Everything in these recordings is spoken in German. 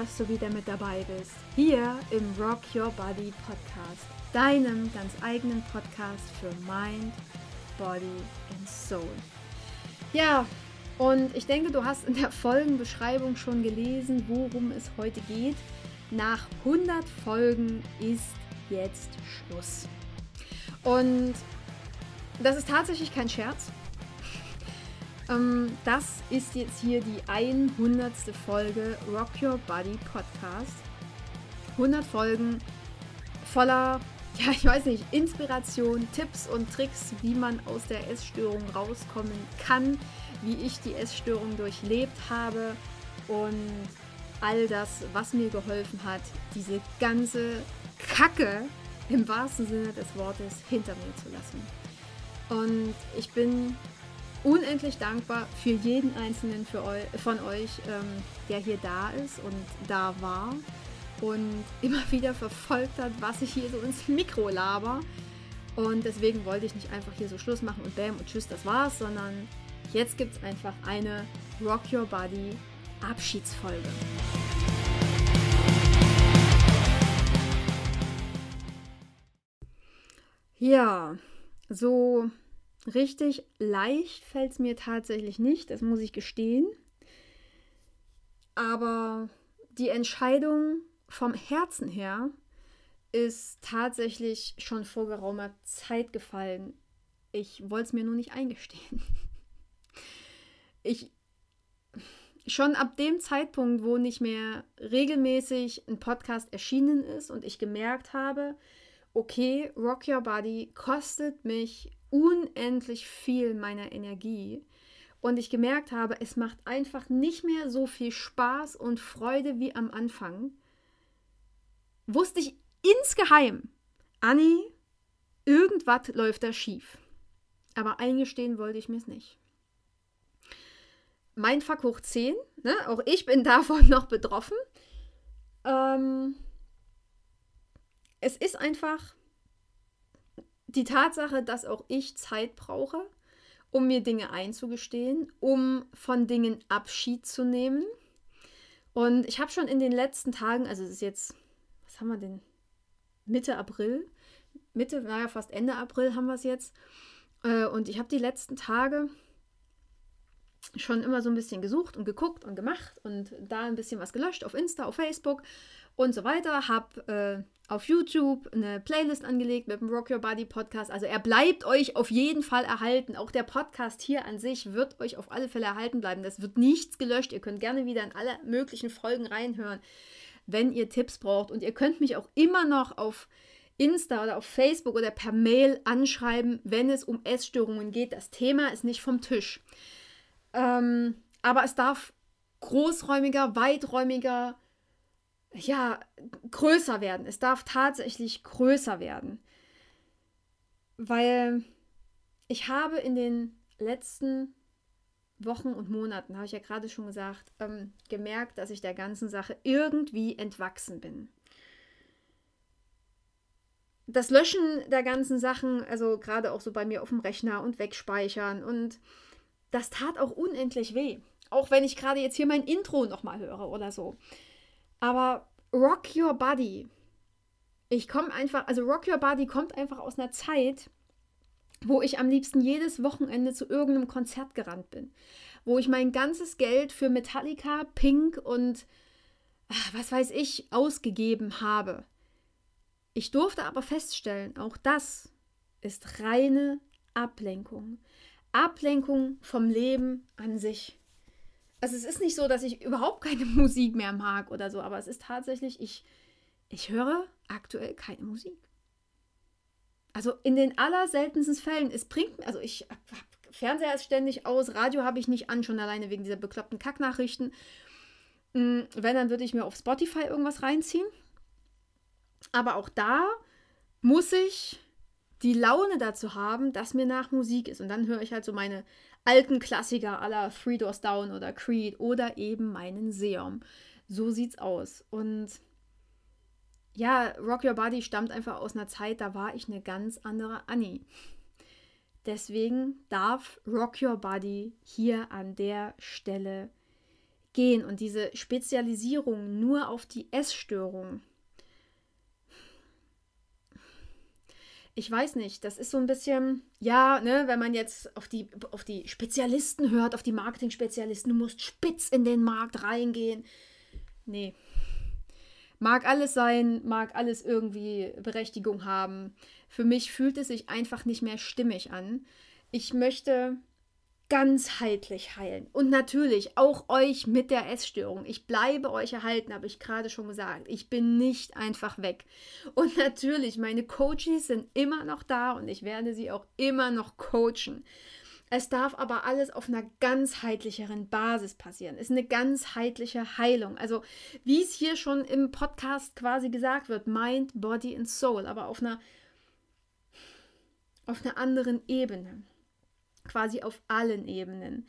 dass du wieder mit dabei bist. Hier im Rock Your Body Podcast, deinem ganz eigenen Podcast für Mind, Body and Soul. Ja, und ich denke, du hast in der Folgenbeschreibung schon gelesen, worum es heute geht. Nach 100 Folgen ist jetzt Schluss. Und das ist tatsächlich kein Scherz. Ähm, das ist jetzt hier die 100. Folge Rock Your Body Podcast. 100 Folgen voller, ja, ich weiß nicht, Inspiration, Tipps und Tricks, wie man aus der Essstörung rauskommen kann, wie ich die Essstörung durchlebt habe und all das, was mir geholfen hat, diese ganze Kacke im wahrsten Sinne des Wortes hinter mir zu lassen. Und ich bin unendlich dankbar für jeden einzelnen für eu von euch, ähm, der hier da ist und da war und immer wieder verfolgt hat, was ich hier so ins Mikro laber. Und deswegen wollte ich nicht einfach hier so Schluss machen und bam und tschüss, das war's, sondern jetzt gibt es einfach eine Rock Your Body Abschiedsfolge. Ja, so Richtig leicht fällt es mir tatsächlich nicht, das muss ich gestehen. Aber die Entscheidung vom Herzen her ist tatsächlich schon vor geraumer Zeit gefallen. Ich wollte es mir nur nicht eingestehen. Ich schon ab dem Zeitpunkt, wo nicht mehr regelmäßig ein Podcast erschienen ist und ich gemerkt habe, okay, Rock Your Body kostet mich unendlich viel meiner Energie und ich gemerkt habe, es macht einfach nicht mehr so viel Spaß und Freude wie am Anfang, wusste ich insgeheim, Anni, irgendwas läuft da schief. Aber eingestehen wollte ich mir es nicht. Mein Fuck hoch 10, ne? auch ich bin davon noch betroffen. Ähm, es ist einfach die Tatsache, dass auch ich Zeit brauche, um mir Dinge einzugestehen, um von Dingen Abschied zu nehmen. Und ich habe schon in den letzten Tagen, also es ist jetzt, was haben wir denn? Mitte April, Mitte, naja, fast Ende April haben wir es jetzt. Äh, und ich habe die letzten Tage schon immer so ein bisschen gesucht und geguckt und gemacht und da ein bisschen was gelöscht auf Insta, auf Facebook und so weiter. Habe äh, auf YouTube eine Playlist angelegt mit dem Rock Your Body Podcast. Also er bleibt euch auf jeden Fall erhalten. Auch der Podcast hier an sich wird euch auf alle Fälle erhalten bleiben. Das wird nichts gelöscht. Ihr könnt gerne wieder in alle möglichen Folgen reinhören, wenn ihr Tipps braucht. Und ihr könnt mich auch immer noch auf Insta oder auf Facebook oder per Mail anschreiben, wenn es um Essstörungen geht. Das Thema ist nicht vom Tisch. Ähm, aber es darf großräumiger, weiträumiger, ja, größer werden. Es darf tatsächlich größer werden. Weil ich habe in den letzten Wochen und Monaten, habe ich ja gerade schon gesagt, ähm, gemerkt, dass ich der ganzen Sache irgendwie entwachsen bin. Das Löschen der ganzen Sachen, also gerade auch so bei mir auf dem Rechner und wegspeichern und das tat auch unendlich weh. Auch wenn ich gerade jetzt hier mein Intro nochmal höre oder so. Aber Rock Your Body. Ich komme einfach, also Rock Your Body kommt einfach aus einer Zeit, wo ich am liebsten jedes Wochenende zu irgendeinem Konzert gerannt bin. Wo ich mein ganzes Geld für Metallica, Pink und ach, was weiß ich ausgegeben habe. Ich durfte aber feststellen, auch das ist reine Ablenkung. Ablenkung vom Leben an sich also es ist nicht so, dass ich überhaupt keine Musik mehr mag oder so, aber es ist tatsächlich, ich, ich höre aktuell keine Musik. Also in den allerseltensten Fällen, es bringt, also ich Fernseher ist ständig aus, Radio habe ich nicht an, schon alleine wegen dieser bekloppten Kacknachrichten. Hm, wenn, dann würde ich mir auf Spotify irgendwas reinziehen. Aber auch da muss ich die Laune dazu haben, dass mir nach Musik ist. Und dann höre ich halt so meine alten Klassiker aller Three Doors Down oder Creed oder eben meinen Seum. So sieht's aus. Und ja, Rock Your Body stammt einfach aus einer Zeit, da war ich eine ganz andere Annie. Deswegen darf Rock Your Body hier an der Stelle gehen und diese Spezialisierung nur auf die Essstörung. Ich weiß nicht, das ist so ein bisschen, ja, ne, wenn man jetzt auf die, auf die Spezialisten hört, auf die Marketing-Spezialisten, du musst spitz in den Markt reingehen. Nee. Mag alles sein, mag alles irgendwie Berechtigung haben. Für mich fühlt es sich einfach nicht mehr stimmig an. Ich möchte ganzheitlich heilen. Und natürlich auch euch mit der Essstörung. Ich bleibe euch erhalten, habe ich gerade schon gesagt. Ich bin nicht einfach weg. Und natürlich, meine Coaches sind immer noch da und ich werde sie auch immer noch coachen. Es darf aber alles auf einer ganzheitlicheren Basis passieren. Es ist eine ganzheitliche Heilung. Also, wie es hier schon im Podcast quasi gesagt wird, Mind, Body and Soul, aber auf einer, auf einer anderen Ebene quasi auf allen Ebenen.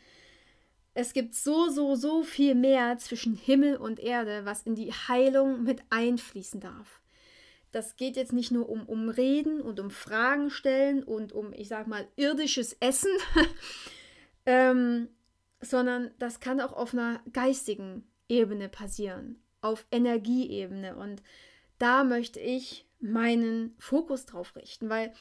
Es gibt so, so, so viel mehr zwischen Himmel und Erde, was in die Heilung mit einfließen darf. Das geht jetzt nicht nur um, um Reden und um Fragen stellen und um, ich sag mal, irdisches Essen, ähm, sondern das kann auch auf einer geistigen Ebene passieren, auf Energieebene. Und da möchte ich meinen Fokus drauf richten, weil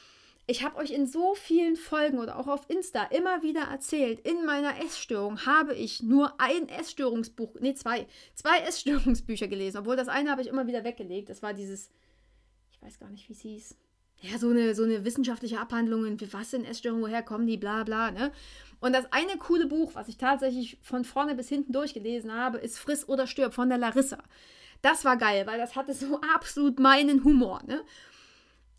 ich habe euch in so vielen Folgen oder auch auf Insta immer wieder erzählt, in meiner Essstörung habe ich nur ein Essstörungsbuch, nee, zwei, zwei Essstörungsbücher gelesen, obwohl das eine habe ich immer wieder weggelegt. Das war dieses, ich weiß gar nicht, wie es hieß. Ja, so eine, so eine wissenschaftliche Abhandlung, was sind Essstörungen, woher kommen die, bla bla, ne? Und das eine coole Buch, was ich tatsächlich von vorne bis hinten durchgelesen habe, ist Friss oder stirb von der Larissa. Das war geil, weil das hatte so absolut meinen Humor, ne?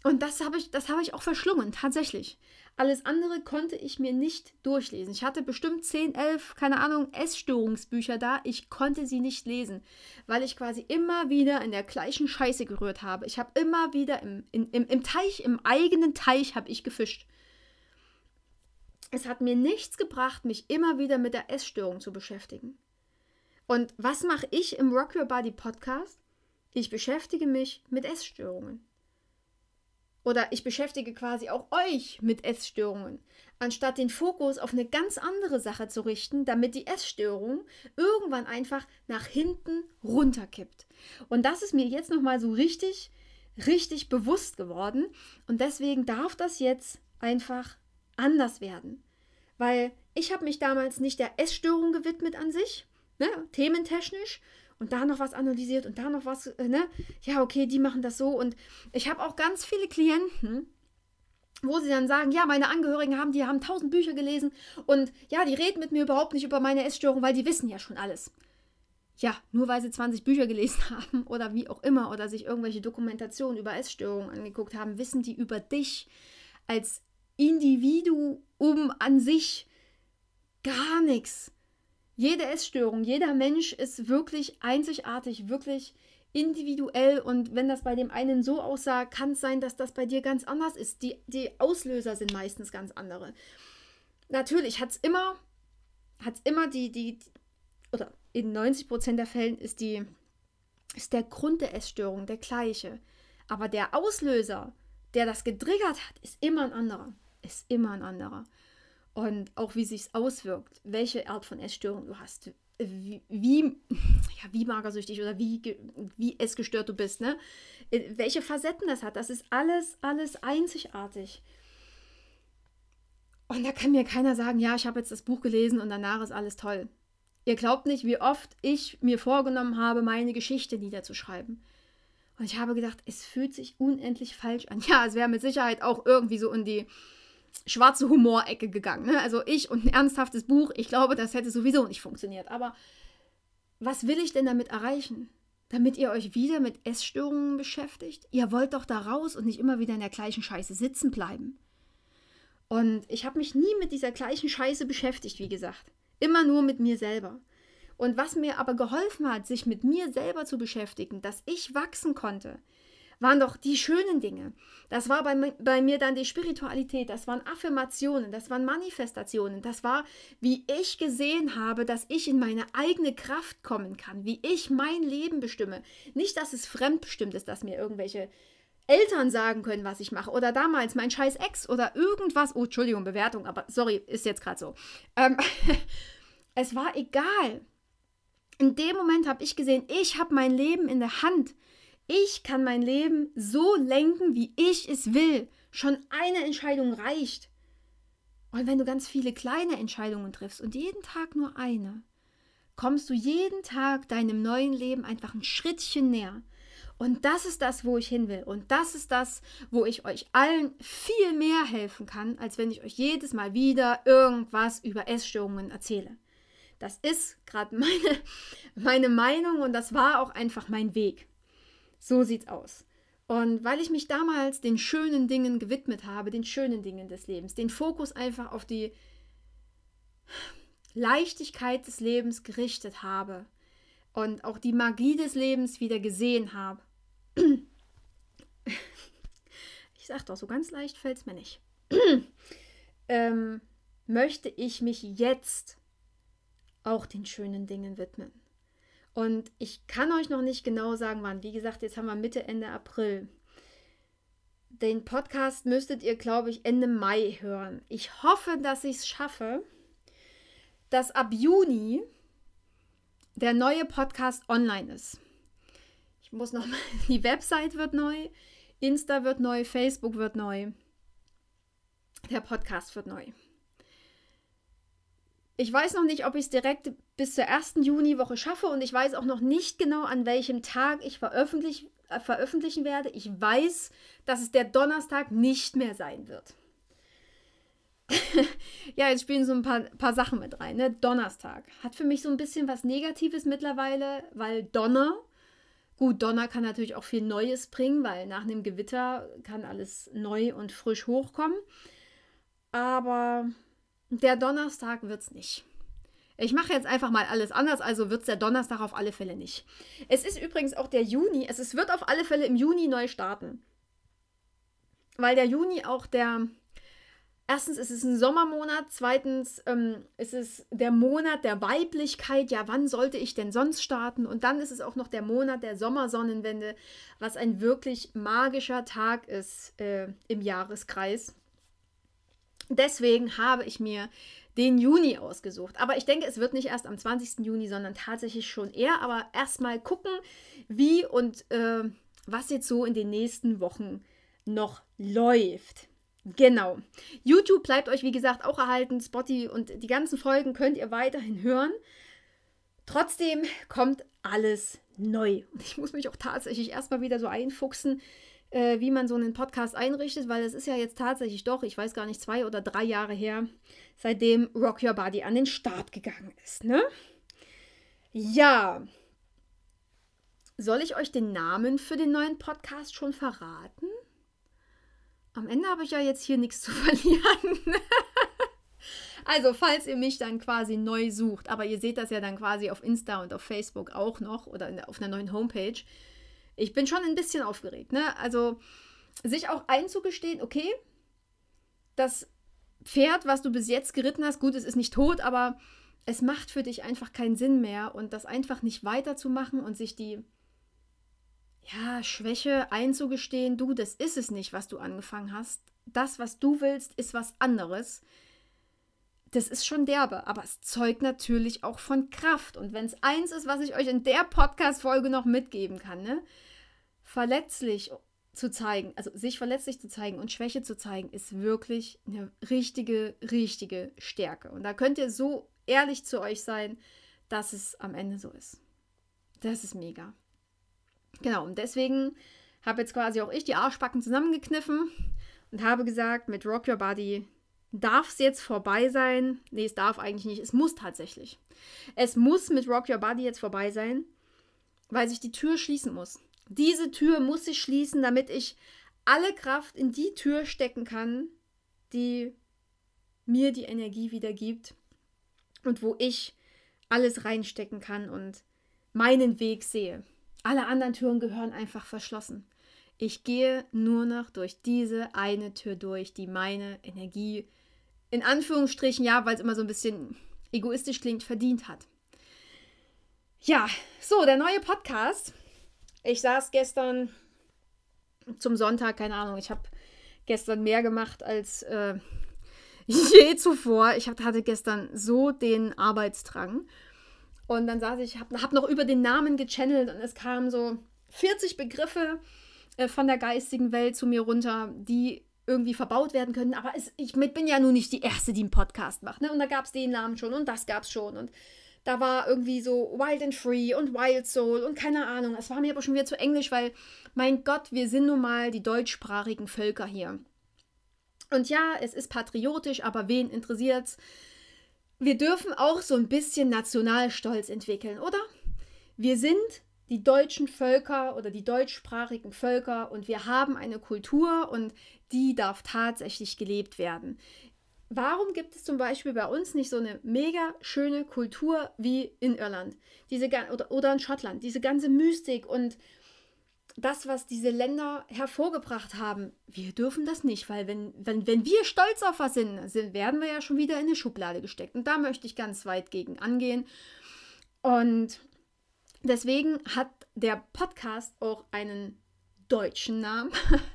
Und das habe ich, das ich auch verschlungen, tatsächlich. Alles andere konnte ich mir nicht durchlesen. Ich hatte bestimmt 10, 11, keine Ahnung, Essstörungsbücher da. Ich konnte sie nicht lesen, weil ich quasi immer wieder in der gleichen Scheiße gerührt habe. Ich habe immer wieder im, in, im, im Teich, im eigenen Teich habe ich gefischt. Es hat mir nichts gebracht, mich immer wieder mit der Essstörung zu beschäftigen. Und was mache ich im Rock Your Body Podcast? Ich beschäftige mich mit Essstörungen. Oder ich beschäftige quasi auch euch mit Essstörungen, anstatt den Fokus auf eine ganz andere Sache zu richten, damit die Essstörung irgendwann einfach nach hinten runterkippt. Und das ist mir jetzt nochmal so richtig, richtig bewusst geworden. Und deswegen darf das jetzt einfach anders werden. Weil ich habe mich damals nicht der Essstörung gewidmet an sich, ne, thementechnisch, und da noch was analysiert und da noch was, äh, ne? Ja, okay, die machen das so. Und ich habe auch ganz viele Klienten, wo sie dann sagen, ja, meine Angehörigen haben, die haben tausend Bücher gelesen und ja, die reden mit mir überhaupt nicht über meine Essstörung, weil die wissen ja schon alles. Ja, nur weil sie 20 Bücher gelesen haben oder wie auch immer oder sich irgendwelche Dokumentationen über Essstörungen angeguckt haben, wissen die über dich als Individuum an sich gar nichts. Jede Essstörung, jeder Mensch ist wirklich einzigartig, wirklich individuell und wenn das bei dem einen so aussah, kann es sein, dass das bei dir ganz anders ist. Die, die Auslöser sind meistens ganz andere. Natürlich hat es immer, hat's immer die, die, oder in 90% der Fällen ist die, ist der Grund der Essstörung der gleiche. Aber der Auslöser, der das getriggert hat, ist immer ein anderer. Ist immer ein anderer und auch wie sich auswirkt, welche Art von Essstörung du hast, wie, wie, ja, wie magersüchtig oder wie, wie essgestört du bist, ne? Äh, welche Facetten das hat, das ist alles, alles einzigartig. Und da kann mir keiner sagen, ja, ich habe jetzt das Buch gelesen und danach ist alles toll. Ihr glaubt nicht, wie oft ich mir vorgenommen habe, meine Geschichte niederzuschreiben. Und ich habe gedacht, es fühlt sich unendlich falsch an. Ja, es wäre mit Sicherheit auch irgendwie so in die schwarze Humorecke gegangen. Ne? Also ich und ein ernsthaftes Buch, ich glaube, das hätte sowieso nicht funktioniert. Aber was will ich denn damit erreichen? Damit ihr euch wieder mit Essstörungen beschäftigt? Ihr wollt doch da raus und nicht immer wieder in der gleichen Scheiße sitzen bleiben. Und ich habe mich nie mit dieser gleichen Scheiße beschäftigt, wie gesagt. Immer nur mit mir selber. Und was mir aber geholfen hat, sich mit mir selber zu beschäftigen, dass ich wachsen konnte, waren doch die schönen Dinge. Das war bei, bei mir dann die Spiritualität, das waren Affirmationen, das waren Manifestationen, das war, wie ich gesehen habe, dass ich in meine eigene Kraft kommen kann, wie ich mein Leben bestimme. Nicht, dass es fremdbestimmt ist, dass mir irgendwelche Eltern sagen können, was ich mache. Oder damals mein scheiß Ex oder irgendwas. Oh, Entschuldigung, Bewertung, aber sorry, ist jetzt gerade so. Ähm, es war egal. In dem Moment habe ich gesehen, ich habe mein Leben in der Hand. Ich kann mein Leben so lenken, wie ich es will. Schon eine Entscheidung reicht. Und wenn du ganz viele kleine Entscheidungen triffst und jeden Tag nur eine, kommst du jeden Tag deinem neuen Leben einfach ein Schrittchen näher. Und das ist das, wo ich hin will. Und das ist das, wo ich euch allen viel mehr helfen kann, als wenn ich euch jedes Mal wieder irgendwas über Essstörungen erzähle. Das ist gerade meine, meine Meinung und das war auch einfach mein Weg. So sieht's aus. Und weil ich mich damals den schönen Dingen gewidmet habe, den schönen Dingen des Lebens, den Fokus einfach auf die Leichtigkeit des Lebens gerichtet habe und auch die Magie des Lebens wieder gesehen habe. Ich sag doch, so ganz leicht fällt es mir nicht. ähm, möchte ich mich jetzt auch den schönen Dingen widmen. Und ich kann euch noch nicht genau sagen, wann. Wie gesagt, jetzt haben wir Mitte, Ende April. Den Podcast müsstet ihr, glaube ich, Ende Mai hören. Ich hoffe, dass ich es schaffe, dass ab Juni der neue Podcast online ist. Ich muss noch mal, die Website wird neu, Insta wird neu, Facebook wird neu. Der Podcast wird neu. Ich weiß noch nicht, ob ich es direkt bis zur ersten Juniwoche schaffe und ich weiß auch noch nicht genau, an welchem Tag ich veröffentlich, äh, veröffentlichen werde. Ich weiß, dass es der Donnerstag nicht mehr sein wird. ja, jetzt spielen so ein paar, paar Sachen mit rein. Ne? Donnerstag hat für mich so ein bisschen was Negatives mittlerweile, weil Donner, gut, Donner kann natürlich auch viel Neues bringen, weil nach einem Gewitter kann alles neu und frisch hochkommen. Aber der Donnerstag wird es nicht. Ich mache jetzt einfach mal alles anders, also wird es der Donnerstag auf alle Fälle nicht. Es ist übrigens auch der Juni, es, es wird auf alle Fälle im Juni neu starten. Weil der Juni auch der erstens ist es ein Sommermonat, zweitens ähm, ist es der Monat der Weiblichkeit. Ja, wann sollte ich denn sonst starten? Und dann ist es auch noch der Monat der Sommersonnenwende, was ein wirklich magischer Tag ist äh, im Jahreskreis. Deswegen habe ich mir den Juni ausgesucht. Aber ich denke, es wird nicht erst am 20. Juni, sondern tatsächlich schon eher. Aber erstmal gucken, wie und äh, was jetzt so in den nächsten Wochen noch läuft. Genau. YouTube bleibt euch, wie gesagt, auch erhalten. Spotty und die ganzen Folgen könnt ihr weiterhin hören. Trotzdem kommt alles neu. Und ich muss mich auch tatsächlich erstmal wieder so einfuchsen, äh, wie man so einen Podcast einrichtet, weil es ist ja jetzt tatsächlich doch, ich weiß gar nicht, zwei oder drei Jahre her, seitdem Rock Your Body an den Start gegangen ist. Ne? Ja. Soll ich euch den Namen für den neuen Podcast schon verraten? Am Ende habe ich ja jetzt hier nichts zu verlieren. also, falls ihr mich dann quasi neu sucht, aber ihr seht das ja dann quasi auf Insta und auf Facebook auch noch oder auf einer neuen Homepage. Ich bin schon ein bisschen aufgeregt, ne? Also, sich auch einzugestehen, okay, das Pferd, was du bis jetzt geritten hast, gut, es ist nicht tot, aber es macht für dich einfach keinen Sinn mehr und das einfach nicht weiterzumachen und sich die ja, Schwäche einzugestehen, du, das ist es nicht, was du angefangen hast. Das, was du willst, ist was anderes. Das ist schon derbe, aber es zeugt natürlich auch von Kraft. Und wenn es eins ist, was ich euch in der Podcast-Folge noch mitgeben kann, ne? Verletzlich zu zeigen, also sich verletzlich zu zeigen und Schwäche zu zeigen, ist wirklich eine richtige, richtige Stärke. Und da könnt ihr so ehrlich zu euch sein, dass es am Ende so ist. Das ist mega. Genau, und deswegen habe jetzt quasi auch ich die Arschbacken zusammengekniffen und habe gesagt, mit Rock Your Body darf es jetzt vorbei sein. Nee, es darf eigentlich nicht. Es muss tatsächlich. Es muss mit Rock Your Body jetzt vorbei sein, weil sich die Tür schließen muss. Diese Tür muss sich schließen, damit ich alle Kraft in die Tür stecken kann, die mir die Energie wieder gibt und wo ich alles reinstecken kann und meinen Weg sehe. Alle anderen Türen gehören einfach verschlossen. Ich gehe nur noch durch diese eine Tür durch, die meine Energie in Anführungsstrichen, ja, weil es immer so ein bisschen egoistisch klingt, verdient hat. Ja, so, der neue Podcast. Ich saß gestern zum Sonntag, keine Ahnung, ich habe gestern mehr gemacht als äh, je zuvor. Ich hatte gestern so den Arbeitsdrang. Und dann saß ich, habe hab noch über den Namen gechannelt und es kamen so 40 Begriffe äh, von der geistigen Welt zu mir runter, die irgendwie verbaut werden können. Aber es, ich bin ja nun nicht die Erste, die einen Podcast macht. Ne? Und da gab es den Namen schon und das gab es schon. Und da war irgendwie so Wild and Free und Wild Soul und keine Ahnung. Es war mir aber schon wieder zu englisch, weil, mein Gott, wir sind nun mal die deutschsprachigen Völker hier. Und ja, es ist patriotisch, aber wen interessiert's? Wir dürfen auch so ein bisschen Nationalstolz entwickeln, oder? Wir sind die deutschen Völker oder die deutschsprachigen Völker und wir haben eine Kultur und die darf tatsächlich gelebt werden. Warum gibt es zum Beispiel bei uns nicht so eine mega schöne Kultur wie in Irland diese, oder, oder in Schottland? Diese ganze Mystik und das, was diese Länder hervorgebracht haben, wir dürfen das nicht, weil wenn, wenn, wenn wir stolz auf was sind, sind, werden wir ja schon wieder in eine Schublade gesteckt. Und da möchte ich ganz weit gegen angehen. Und Deswegen hat der Podcast auch einen deutschen Namen.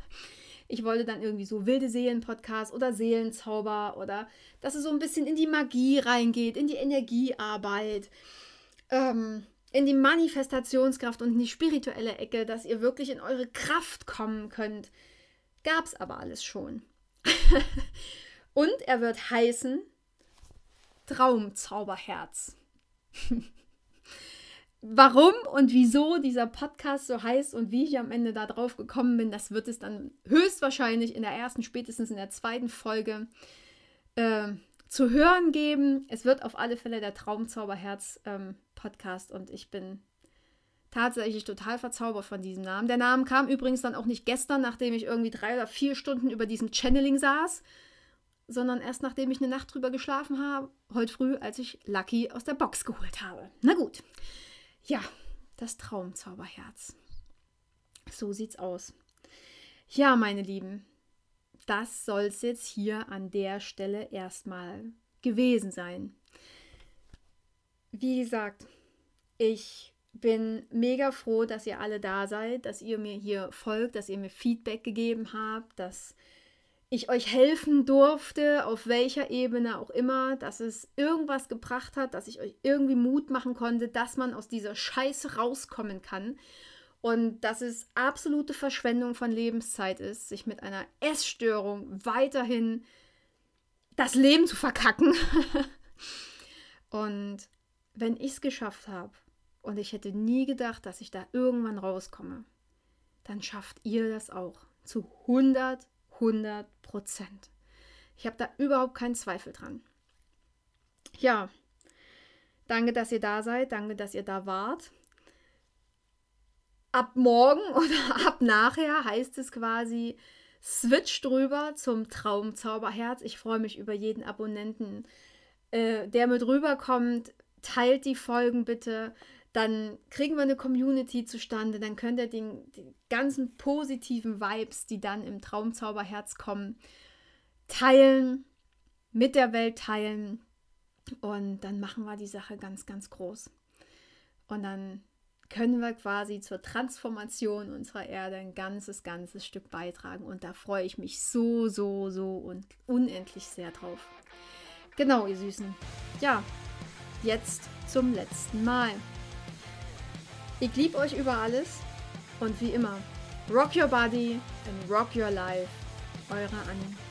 Ich wollte dann irgendwie so wilde Seelen-Podcast oder Seelenzauber oder dass es so ein bisschen in die Magie reingeht, in die Energiearbeit, ähm, in die Manifestationskraft und in die spirituelle Ecke, dass ihr wirklich in eure Kraft kommen könnt. Gab's aber alles schon. und er wird heißen Traumzauberherz. Warum und wieso dieser Podcast so heißt und wie ich am Ende da drauf gekommen bin, das wird es dann höchstwahrscheinlich in der ersten, spätestens in der zweiten Folge äh, zu hören geben. Es wird auf alle Fälle der Traumzauberherz ähm, Podcast und ich bin tatsächlich total verzaubert von diesem Namen. Der Name kam übrigens dann auch nicht gestern, nachdem ich irgendwie drei oder vier Stunden über diesem Channeling saß, sondern erst nachdem ich eine Nacht drüber geschlafen habe, heute früh, als ich Lucky aus der Box geholt habe. Na gut. Ja, das Traumzauberherz. So sieht's aus. Ja, meine Lieben, das soll es jetzt hier an der Stelle erstmal gewesen sein. Wie gesagt, ich bin mega froh, dass ihr alle da seid, dass ihr mir hier folgt, dass ihr mir Feedback gegeben habt, dass ich euch helfen durfte, auf welcher Ebene auch immer, dass es irgendwas gebracht hat, dass ich euch irgendwie Mut machen konnte, dass man aus dieser Scheiße rauskommen kann und dass es absolute Verschwendung von Lebenszeit ist, sich mit einer Essstörung weiterhin das Leben zu verkacken. und wenn ich es geschafft habe und ich hätte nie gedacht, dass ich da irgendwann rauskomme, dann schafft ihr das auch zu 100 100 Prozent. Ich habe da überhaupt keinen Zweifel dran. Ja, danke, dass ihr da seid. Danke, dass ihr da wart. Ab morgen oder ab nachher heißt es quasi, switch drüber zum Traumzauberherz. Ich freue mich über jeden Abonnenten, äh, der mit rüberkommt. Teilt die Folgen bitte dann kriegen wir eine Community zustande, dann könnt ihr den, die ganzen positiven Vibes, die dann im Traumzauberherz kommen, teilen, mit der Welt teilen und dann machen wir die Sache ganz, ganz groß. Und dann können wir quasi zur Transformation unserer Erde ein ganzes, ganzes Stück beitragen. Und da freue ich mich so, so, so und unendlich sehr drauf. Genau, ihr Süßen. Ja, jetzt zum letzten Mal. Ich liebe euch über alles und wie immer, rock your body and rock your life. Eure Annie.